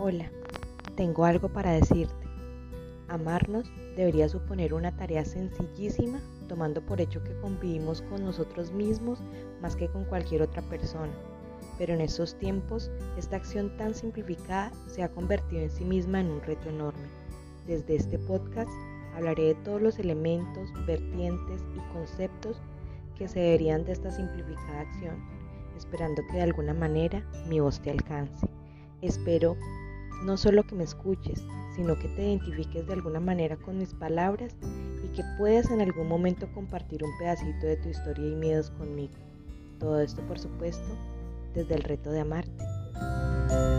Hola, tengo algo para decirte. Amarnos debería suponer una tarea sencillísima, tomando por hecho que convivimos con nosotros mismos más que con cualquier otra persona. Pero en estos tiempos, esta acción tan simplificada se ha convertido en sí misma en un reto enorme. Desde este podcast hablaré de todos los elementos, vertientes y conceptos que se deberían de esta simplificada acción, esperando que de alguna manera mi voz te alcance. Espero no solo que me escuches, sino que te identifiques de alguna manera con mis palabras y que puedas en algún momento compartir un pedacito de tu historia y miedos conmigo. Todo esto, por supuesto, desde el reto de amarte.